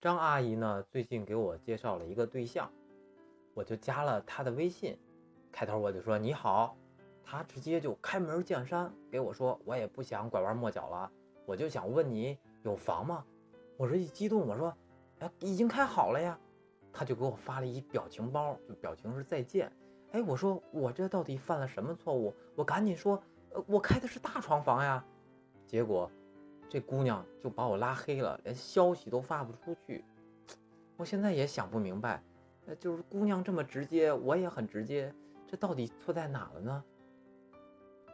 张阿姨呢，最近给我介绍了一个对象，我就加了她的微信。开头我就说你好，她直接就开门见山给我说，我也不想拐弯抹角了，我就想问你有房吗？我这一激动，我说，哎，已经开好了呀。她就给我发了一表情包，就表情是再见。哎，我说我这到底犯了什么错误？我赶紧说，呃，我开的是大床房呀。结果。这姑娘就把我拉黑了，连消息都发不出去。我现在也想不明白，呃，就是姑娘这么直接，我也很直接，这到底错在哪了呢？